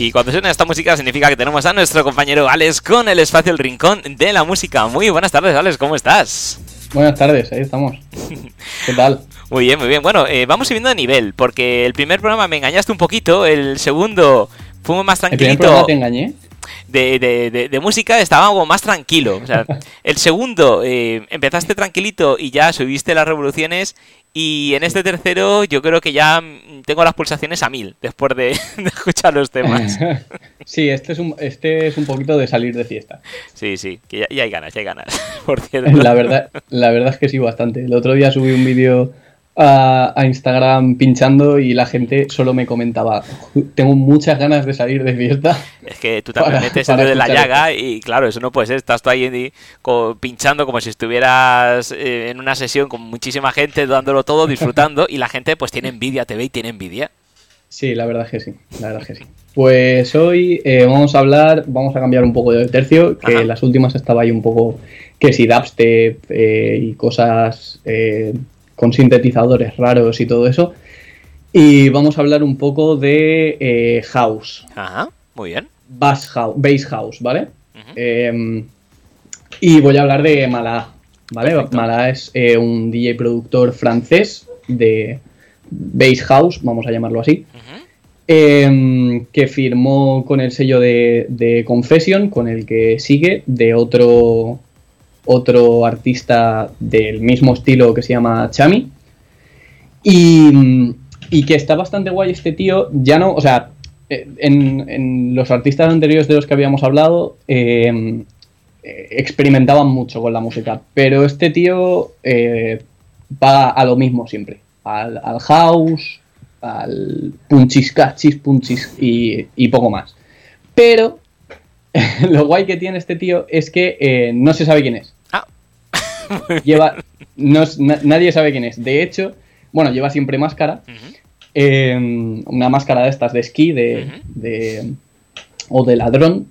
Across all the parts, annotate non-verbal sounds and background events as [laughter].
Y cuando suena esta música significa que tenemos a nuestro compañero Alex con el espacio El Rincón de la Música. Muy buenas tardes, Alex, ¿cómo estás? Buenas tardes, ahí estamos. [laughs] ¿Qué tal? Muy bien, muy bien. Bueno, eh, vamos subiendo de nivel, porque el primer programa me engañaste un poquito, el segundo fuimos más ¿El primer tranquilito. te engañé? de, de- de- de música estaba algo más tranquilo. O sea, [laughs] el segundo, eh, empezaste tranquilito y ya subiste las revoluciones. Y en este tercero, yo creo que ya mm, tengo las pulsaciones a mil después de, [laughs] de escuchar los temas. [laughs] sí, este es, un, este es un poquito de salir de fiesta. Sí, sí, que ya, ya hay ganas, ya hay ganas. Por cierto. La verdad, la verdad es que sí, bastante. El otro día subí un vídeo a, a Instagram pinchando y la gente solo me comentaba, tengo muchas ganas de salir de fiesta. Es que tú también Para- metes en la llaga y claro, eso no puede ser. Estás tú ahí pinchando como si estuvieras eh, en una sesión con muchísima gente, dándolo todo, disfrutando y la gente pues tiene envidia, te ve y tiene envidia. Sí, la verdad es que sí, la verdad es que sí. Pues hoy eh, vamos a hablar, vamos a cambiar un poco de tercio, que Ajá. las últimas estaba ahí un poco que si dubstep eh, y cosas eh, con sintetizadores raros y todo eso. Y vamos a hablar un poco de eh, house, Ajá, muy bien. bass house, bass house, ¿vale? Eh, y voy a hablar de Malaa, ¿vale? Perfecto. Malaa es eh, un DJ productor francés de bass house, vamos a llamarlo así eh, que firmó con el sello de, de Confession, con el que sigue, de otro, otro artista del mismo estilo que se llama Chami. Y, que está bastante guay este tío, ya no, o sea, eh, en, los artistas anteriores de los que habíamos hablado, eh, experimentaban mucho con la música, pero este tío eh, va a lo mismo siempre, al, house, al punchis cachis, punchis y, y poco más. Pero [laughs] lo guay que tiene este tío es que eh, no se sabe quién es. [laughs] Lleva, no na- nadie sabe quién es. De hecho, bueno, lleva siempre máscara. Eh, una máscara de estas de esquí de, de- o de ladrón.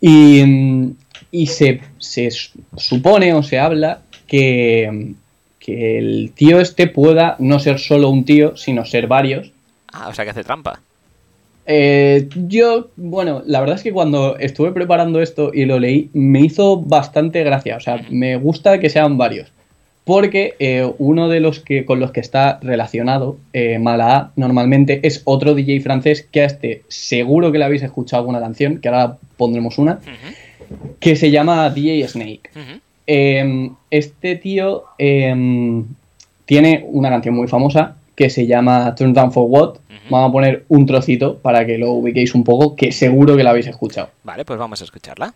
Y, y se, se supone o se habla que, que el tío este pueda no ser solo un tío, sino ser varios. Ah, o sea que hace trampa. Eh, yo, bueno, la verdad es que cuando estuve preparando esto y lo leí, me hizo bastante gracia. O sea, me gusta que sean varios. Porque eh, uno de los que con los que está relacionado, eh, Malaa, normalmente es otro DJ francés que a este seguro que le habéis escuchado alguna canción, que ahora pondremos una, que se llama DJ Snake. Este tío tiene una canción muy famosa que se llama Turn Down for What. Vamos a poner un trocito para que lo ubiquéis un poco, que seguro que la habéis escuchado. Vale, pues vamos a escucharla.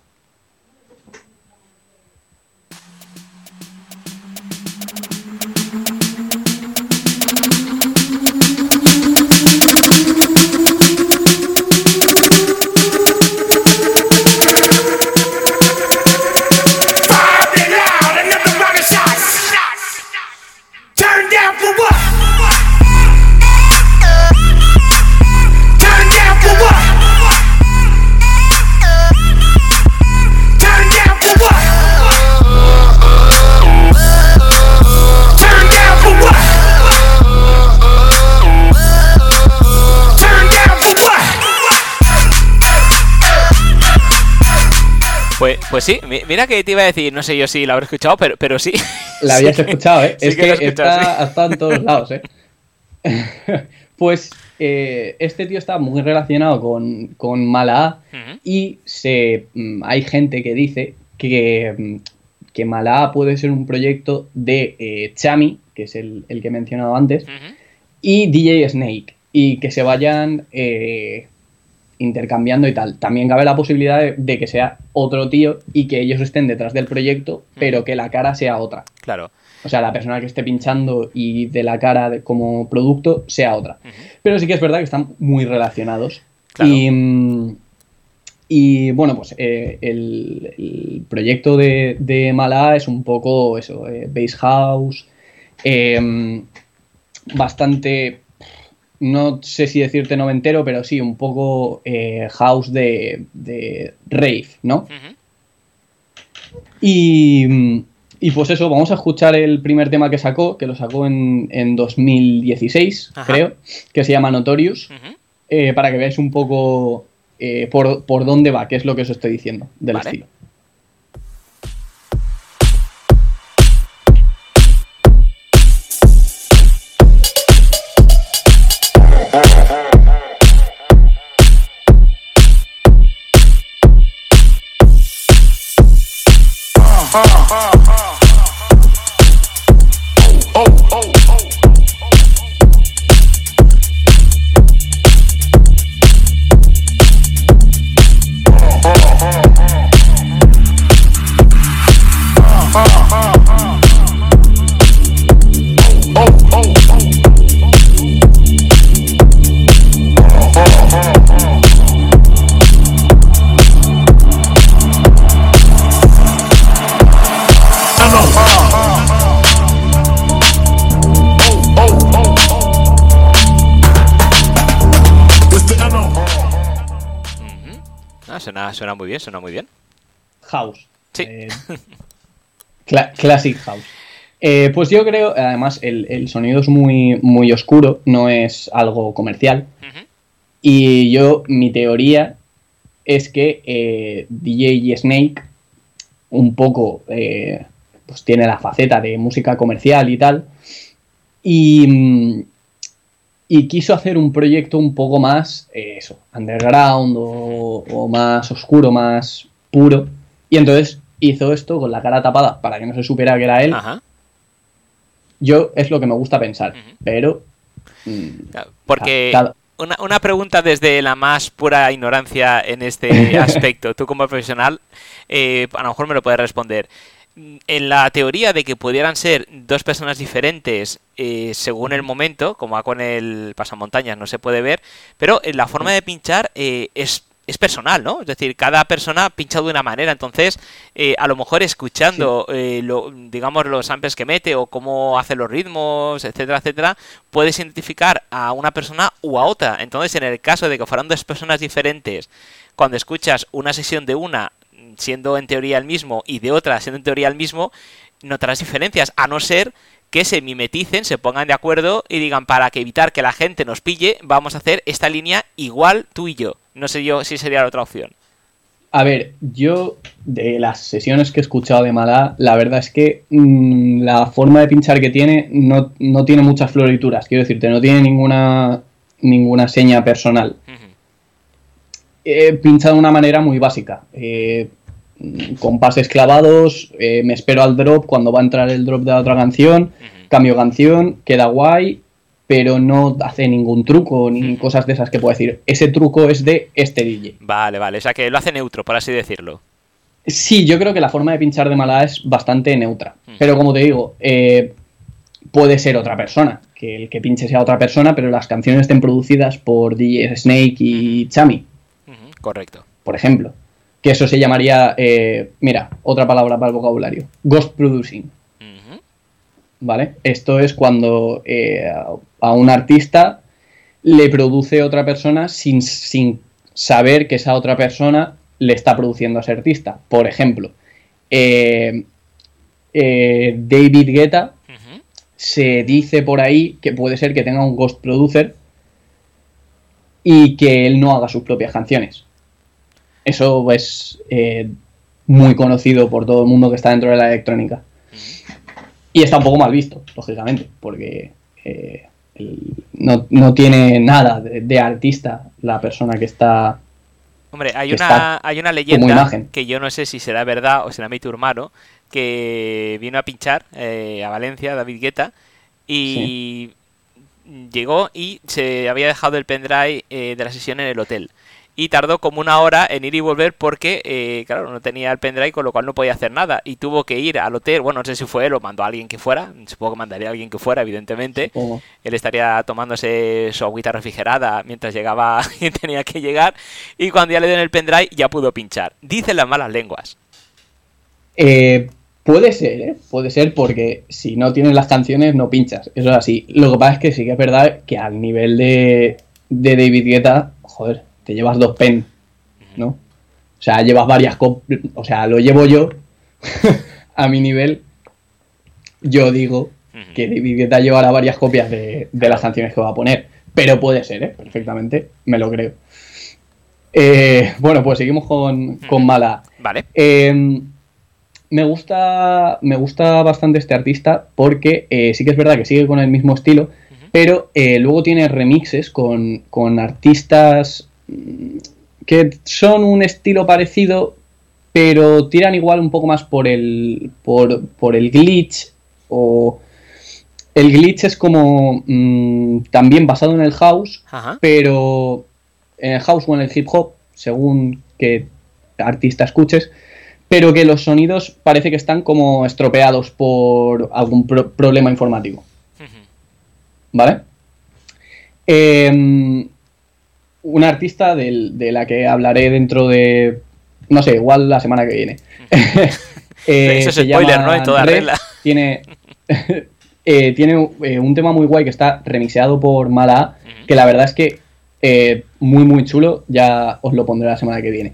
Pues, sí, mi- mira que te iba a decir, no sé yo si la habré escuchado, pero, pero sí. La habías escuchado, ¿eh? [laughs] sí es que que, escuchado, está, sí. en todos lados, ¿eh? [laughs] pues eh, este tío está muy relacionado con, con Malaa Ujú. y se, mm, hay gente que dice que, mm, que Malaa puede ser un proyecto de eh, Chami, que es el, el que he mencionado antes, y DJ Snake y que se vayan eh, intercambiando y tal. También cabe la posibilidad de, de que sea otro tío y que ellos estén detrás del proyecto, pero que la cara sea otra. Claro. O sea, la persona que esté pinchando y de la cara de- como producto sea otra. Pero sí que es verdad que están muy relacionados. Claro. Y, mm, y, bueno, pues eh, el, el proyecto de, de Malaa es un poco eso, eh, bass house, eh, bastante, no sé si decirte noventero, pero sí, un poco eh, house de, de rave, ¿no? Y, y pues eso, vamos a escuchar el primer tema que sacó, que lo sacó en, en 2016, Ajá. creo, que se llama Notorious. Eh, para que veáis un poco eh, por, por dónde va, qué es lo que os estoy diciendo del Vale. estilo. Suena, muy bien, suena muy bien. House. Sí. Eh, [laughs] cla- classic House. Eh, pues yo creo, además, el, el sonido es muy, muy oscuro, no es algo comercial. Y yo, mi teoría es que eh, DJ Snake un poco pues tiene la faceta de música comercial y tal. Y, mm, y quiso hacer un proyecto un poco más, eh, eso, underground o, o más oscuro, más puro. Y entonces hizo esto con la cara tapada para que no se supiera que era él. Ajá. Yo es lo que me gusta pensar, pero... mm, Porque Cada- una, una pregunta desde la más pura ignorancia en este [laughs] aspecto. Tú como profesional, eh, a lo mejor me lo puedes responder. En la teoría de que pudieran ser dos personas diferentes eh, según el momento, como va con el pasamontañas, no se puede ver, pero en la forma de pinchar eh, es, es personal, ¿no? Es decir, cada persona pincha de una manera, entonces eh, a lo mejor escuchando, eh, lo- digamos, los samples que mete o cómo hace los ritmos, etcétera, etcétera, puedes identificar a una persona u a otra. Entonces, en el caso de que fueran dos personas diferentes, cuando escuchas una sesión de una siendo en teoría el mismo y de otra siendo en teoría el mismo, notarás diferencias, a no ser que se mimeticen, se pongan de acuerdo y digan para que evitar que la gente nos pille, vamos a hacer esta línea igual tú y yo. No sé yo si sería la otra opción. A ver, yo de las sesiones que he escuchado de Malá, la verdad es que mm, la forma de pinchar que tiene no, no tiene muchas florituras, quiero decirte, no tiene ninguna, ninguna seña personal. Ujú. Eh, pincha de una manera muy básica, eh, con pases clavados, eh, me espero al drop cuando va a entrar el drop de la otra canción, cambio canción, queda guay, pero no hace ningún truco ni cosas de esas que puedo decir. Ese truco es de este DJ. Vale, vale, o sea que lo hace neutro, por así decirlo. Sí, yo creo que la forma de pinchar de Malá es bastante neutra. Pero como te digo, eh, puede ser otra persona. Que el que pinche sea otra persona, pero las canciones estén producidas por DJ Snake y Chami, Correcto. por ejemplo. Que eso se llamaría, eh, mira, otra palabra para el vocabulario. Ghost producing. ¿Vale? Esto es cuando eh, a- un artista le produce otra persona sin, sin saber que esa otra persona le está produciendo a ese artista. Por ejemplo, eh, David Guetta se dice por ahí que puede ser que tenga un ghost producer y que él no haga sus propias canciones. Eso es eh, muy conocido por todo el mundo que está dentro de la electrónica. Y está un poco mal visto, lógicamente, porque eh, el- no, no tiene nada de, de artista la persona que está... Hombre, hay una, hay una leyenda que yo no sé si será verdad o será mito hermano, que vino a pinchar eh, a Valencia, David Guetta, y llegó y se había dejado el pendrive eh, de la sesión en el hotel. Y tardó como una hora en ir y volver porque, eh, claro, no tenía el pendrive, con lo cual no podía hacer nada. Y tuvo que ir al hotel, bueno, no sé si fue él o mandó a alguien que fuera, supongo que mandaría a alguien que fuera, evidentemente. Él estaría tomándose su agüita refrigerada mientras llegaba [laughs] y tenía que llegar. Y cuando ya le den el pendrive, ya pudo pinchar. Dicen las malas lenguas. Eh, puede ser, ¿eh? Puede ser porque si no tienes las canciones no pinchas. Eso es así. Lo que pasa es que sí que es verdad que al nivel de, de David Guetta, joder, te llevas dos pen, ¿no? O sea, llevas varias copias. O sea, lo llevo yo [laughs] a mi nivel. Yo digo que David Guetta llevará varias copias de, de las canciones que va a poner. pero puede ser, ¿eh? Perfectamente, me lo creo. Eh, bueno, pues seguimos con, con Mala. Vale. Eh, me gusta, me gusta bastante este artista porque eh, sí que es verdad que sigue con el mismo estilo, pero eh, luego tiene remixes con, con artistas que son un estilo parecido, pero tiran igual un poco más por el, por, por el glitch o... El glitch es como mm, también basado en el house, Ajá. pero en el house o en el hip hop, según qué artista escuches, pero que los sonidos parece que están como estropeados por algún pro- problema informático. ¿vale? Eh, una artista del- de la que hablaré dentro de, no sé, igual la semana que viene. Eh, [laughs] Eso es se spoiler, ¿no? En toda Red, regla. Tiene, [laughs] eh, tiene eh, un tema muy guay que está remixeado por Mala A, que la verdad es que eh, muy muy chulo, ya os lo pondré la semana que viene.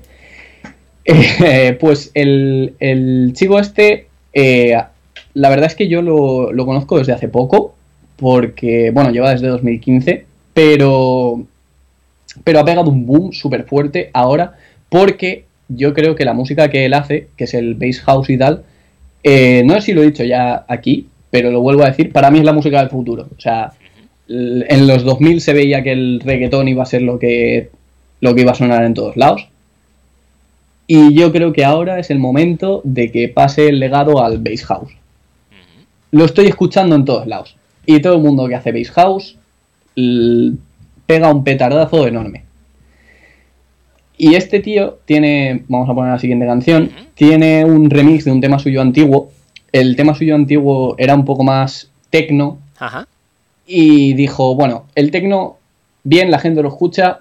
Eh, [laughs] pues el, el chico este, eh, la verdad es que yo lo, lo conozco desde hace poco, porque, bueno, lleva desde 2015, pero, pero ha pegado un boom súper fuerte ahora, porque yo creo que la música que él hace, que es el bass house y tal, eh, no sé si lo he dicho ya aquí, pero lo vuelvo a decir, para mí es la música del futuro. O sea, en los 2000 se veía que el reggaetón iba a ser lo que, lo que iba a sonar en todos lados. Y yo creo que ahora es el momento de que pase el legado al bass house. Lo estoy escuchando en todos lados. Y todo el mundo que hace bass house pega un petardazo enorme. Y este tío tiene, vamos a poner la siguiente canción, tiene un remix de un tema suyo antiguo. El tema suyo antiguo era un poco más tecno, Ajá. y dijo, bueno, el tecno, bien, la gente lo escucha,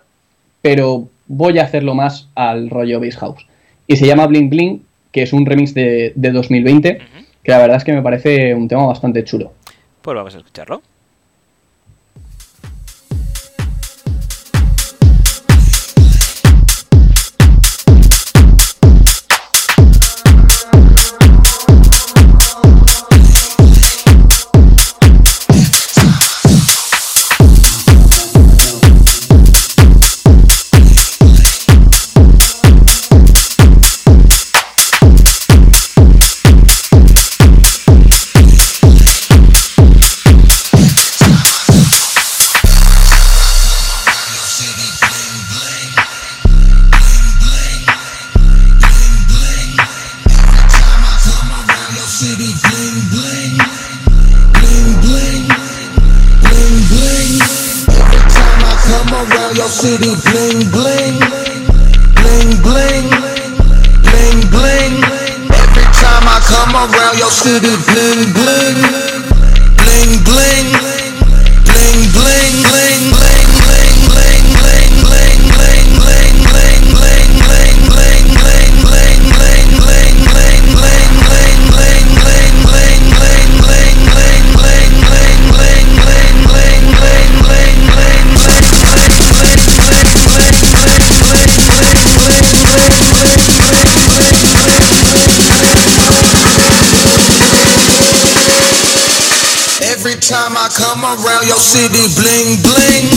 pero voy a hacerlo más al rollo Bass House. Y se llama Bling Bling, que es un remix de, de 2020, que la verdad es que me parece un tema bastante chulo. Pues vamos a escucharlo. City, bling bling, bling bling, bling bling. Every time I come around your city, bling bling, bling city, bling bling.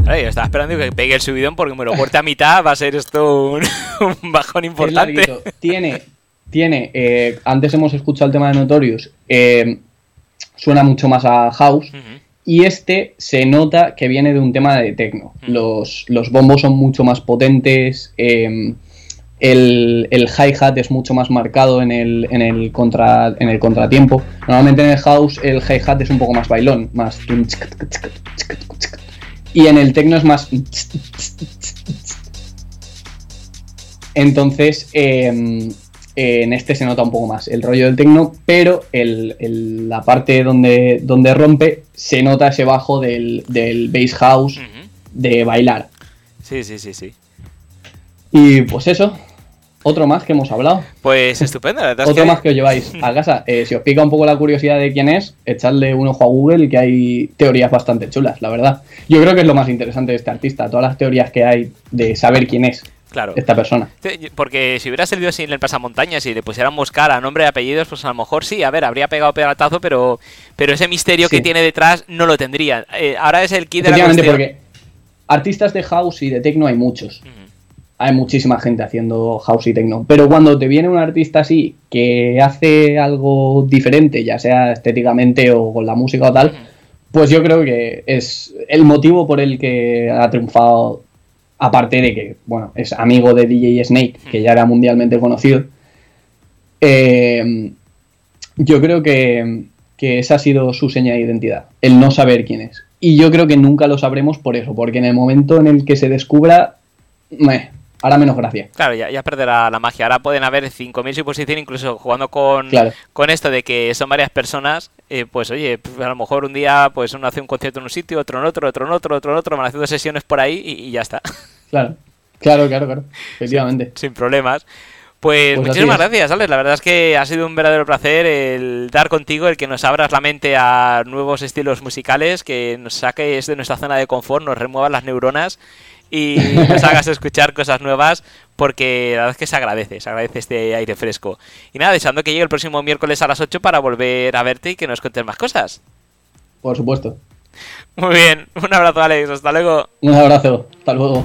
Ahora, yo estaba esperando que pegue el subidón porque me lo corte a mitad. Va a ser esto un, [laughs] un bajón importante. Tiene, tiene eh, antes hemos escuchado el tema de Notorious, eh, suena mucho más a House, y este se nota que viene de un tema de techno. Los, los bombos son mucho más potentes, eh, el, el hi-hat es mucho más marcado en el, en, el contra, en el contratiempo. Normalmente en el house el hi-hat es un poco más bailón, más... Y en el techno es más... Entonces, eh, en este se nota un poco más el rollo del techno, pero el- el- la parte donde, donde rompe se nota ese bajo del, del bass house de bailar. Sí, sí, sí, sí. Y pues eso, otro más que hemos hablado. Pues estupendo, la verdad [laughs] Otro que- más que os lleváis a casa. Eh, si os pica un poco la curiosidad de quién es, echadle un ojo a Google que hay teorías bastante chulas, la verdad. Yo creo que es lo más interesante de este artista, todas las teorías que hay de saber quién es. Claro. esta persona. Porque si hubiera salido sin el pasamontañas y le pusiéramos cara, nombre y apellidos, pues a lo mejor sí, a ver, habría pegado pegatazo, pero, pero ese misterio que tiene detrás no lo tendría. Eh, ahora es el kit de la cuestión. porque artistas de house y de techno hay muchos. Ujú. Hay muchísima gente haciendo house y techno. Pero cuando te viene un artista así que hace algo diferente, ya sea estéticamente o con la música o tal, pues yo creo que es el motivo por el que ha triunfado. Aparte de que, bueno, es amigo de DJ Snake, que ya era mundialmente conocido. eh, yo creo que, que esa ha sido su seña de identidad, el no saber quién es. Y yo creo que nunca lo sabremos por eso, porque en el momento en el que se descubra, meh, hará menos gracia. Claro, ya, ya perderá la magia. Ahora pueden haber 5.000 suposiciones, incluso jugando con, Claro. con esto de que son varias personas. eh, pues oye, pues, a lo mejor un día pues uno hace un concierto en un sitio, otro en otro, otro en otro, otro en otro, van haciendo sesiones por ahí y, y ya está. Claro, claro, claro, claro. Efectivamente. Sin problemas. Pues, Pues muchísimas gracias, Alex. La verdad es que ha sido un verdadero placer el dar contigo, el que nos abras la mente a nuevos estilos musicales, que nos saques de nuestra zona de confort, nos remuevas las neuronas y [laughs] nos hagas escuchar cosas nuevas, porque la verdad es que se agradece, se agradece este aire fresco. Y nada, deseando que llegue el próximo miércoles a las 8 para volver a verte y que nos cuentes más cosas. Por supuesto. Muy bien, un abrazo, Alex. Hasta luego. Un abrazo. Hasta luego.